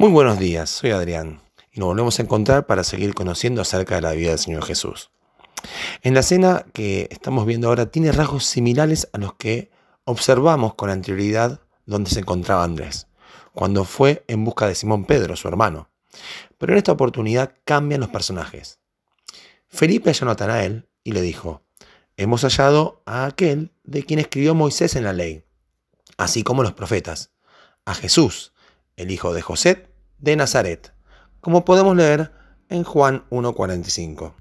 Muy buenos días, soy Adrián y nos volvemos a encontrar para seguir conociendo acerca de la vida del Señor Jesús. En la escena que estamos viendo ahora tiene rasgos similares a los que observamos con anterioridad donde se encontraba Andrés, cuando fue en busca de Simón Pedro, su hermano. Pero en esta oportunidad cambian los personajes. Felipe halló a Natanael y le dijo, hemos hallado a aquel de quien escribió Moisés en la ley, así como los profetas, a Jesús, el hijo de José de Nazaret, como podemos leer en Juan 1.45.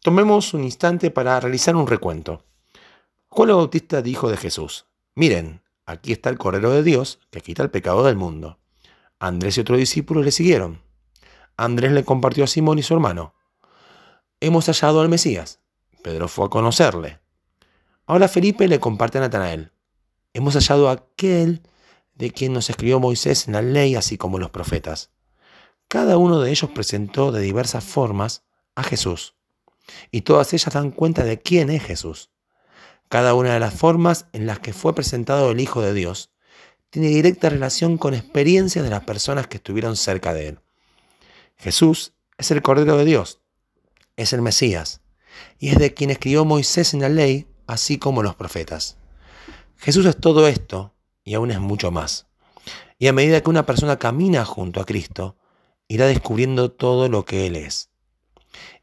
Tomemos un instante para realizar un recuento. Juan el Bautista dijo de Jesús, miren, aquí está el Cordero de Dios que quita el pecado del mundo. Andrés y otro discípulo le siguieron. Andrés le compartió a Simón y su hermano. Hemos hallado al Mesías. Pedro fue a conocerle. Ahora Felipe le comparte a Natanael. Hemos hallado a aquel de quien nos escribió Moisés en la ley, así como los profetas. Cada uno de ellos presentó de diversas formas a Jesús, y todas ellas dan cuenta de quién es Jesús. Cada una de las formas en las que fue presentado el Hijo de Dios tiene directa relación con experiencias de las personas que estuvieron cerca de él. Jesús es el Cordero de Dios, es el Mesías, y es de quien escribió Moisés en la ley, así como los profetas. Jesús es todo esto y aún es mucho más. Y a medida que una persona camina junto a Cristo, irá descubriendo todo lo que Él es.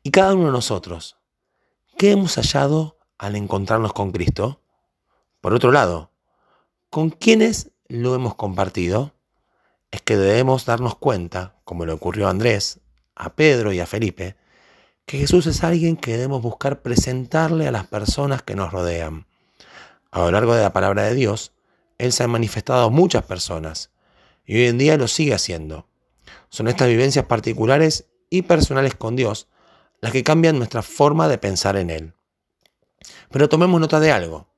Y cada uno de nosotros, ¿qué hemos hallado al encontrarnos con Cristo? Por otro lado, ¿con quiénes lo hemos compartido? Es que debemos darnos cuenta, como le ocurrió a Andrés, a Pedro y a Felipe, que Jesús es alguien que debemos buscar presentarle a las personas que nos rodean. A lo largo de la palabra de Dios, él se ha manifestado a muchas personas y hoy en día lo sigue haciendo. Son estas vivencias particulares y personales con Dios las que cambian nuestra forma de pensar en Él. Pero tomemos nota de algo.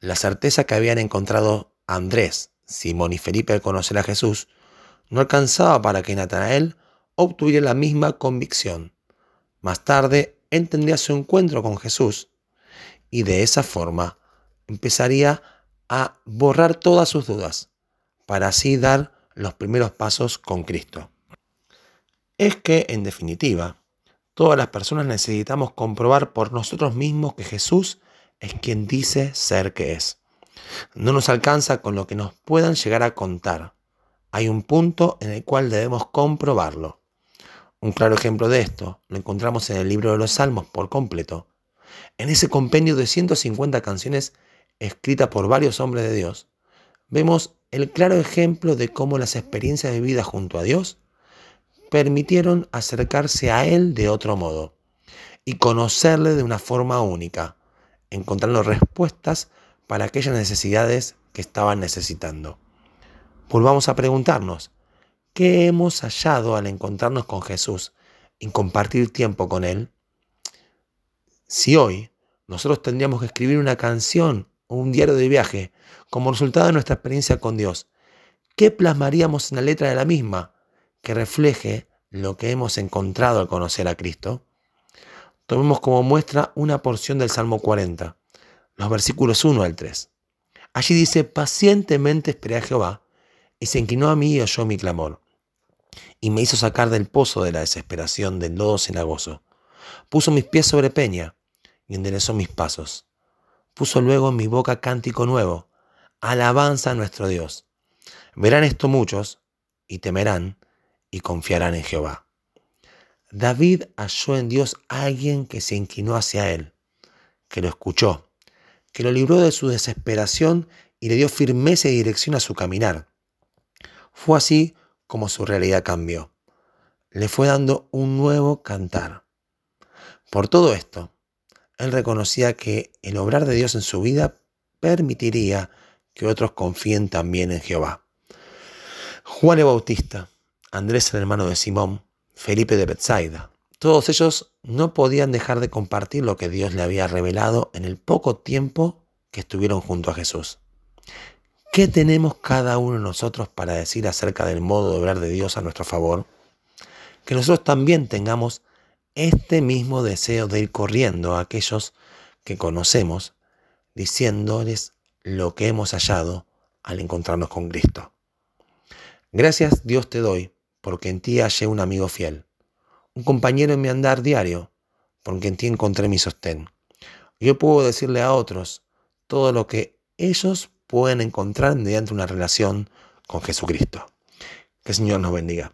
La certeza que habían encontrado Andrés, Simón y Felipe al conocer a Jesús no alcanzaba para que Natanael obtuviera la misma convicción. Más tarde, él tendría su encuentro con Jesús y de esa forma empezaría a borrar todas sus dudas, para así dar los primeros pasos con Cristo. Es que, en definitiva, todas las personas necesitamos comprobar por nosotros mismos que Jesús es quien dice ser que es. No nos alcanza con lo que nos puedan llegar a contar. Hay un punto en el cual debemos comprobarlo. Un claro ejemplo de esto lo encontramos en el libro de los Salmos por completo. En ese compendio de 150 canciones escrita por varios hombres de Dios, vemos el claro ejemplo de cómo las experiencias de vida junto a Dios permitieron acercarse a Él de otro modo y conocerle de una forma única, encontrando respuestas para aquellas necesidades que estaban necesitando. Volvamos a preguntarnos, ¿qué hemos hallado al encontrarnos con Jesús y compartir tiempo con Él? Si hoy nosotros tendríamos que escribir una canción un diario de viaje como resultado de nuestra experiencia con Dios, ¿qué plasmaríamos en la letra de la misma que refleje lo que hemos encontrado al conocer a Cristo? Tomemos como muestra una porción del Salmo 40, los versículos 1 al 3. Allí dice, pacientemente esperé a Jehová, y se inclinó a mí y oyó mi clamor, y me hizo sacar del pozo de la desesperación del lodo cenagoso. Puso mis pies sobre peña, y enderezó mis pasos puso luego en mi boca cántico nuevo, alabanza a nuestro Dios. Verán esto muchos y temerán y confiarán en Jehová. David halló en Dios a alguien que se inclinó hacia él, que lo escuchó, que lo libró de su desesperación y le dio firmeza y dirección a su caminar. Fue así como su realidad cambió. Le fue dando un nuevo cantar. Por todo esto, él reconocía que el obrar de Dios en su vida permitiría que otros confíen también en Jehová. Juan el Bautista, Andrés el hermano de Simón, Felipe de Bethsaida, todos ellos no podían dejar de compartir lo que Dios le había revelado en el poco tiempo que estuvieron junto a Jesús. ¿Qué tenemos cada uno de nosotros para decir acerca del modo de obrar de Dios a nuestro favor? Que nosotros también tengamos este mismo deseo de ir corriendo a aquellos que conocemos, diciéndoles lo que hemos hallado al encontrarnos con Cristo. Gracias Dios te doy, porque en ti hallé un amigo fiel, un compañero en mi andar diario, porque en ti encontré mi sostén. Yo puedo decirle a otros todo lo que ellos pueden encontrar mediante una relación con Jesucristo. Que el Señor nos bendiga.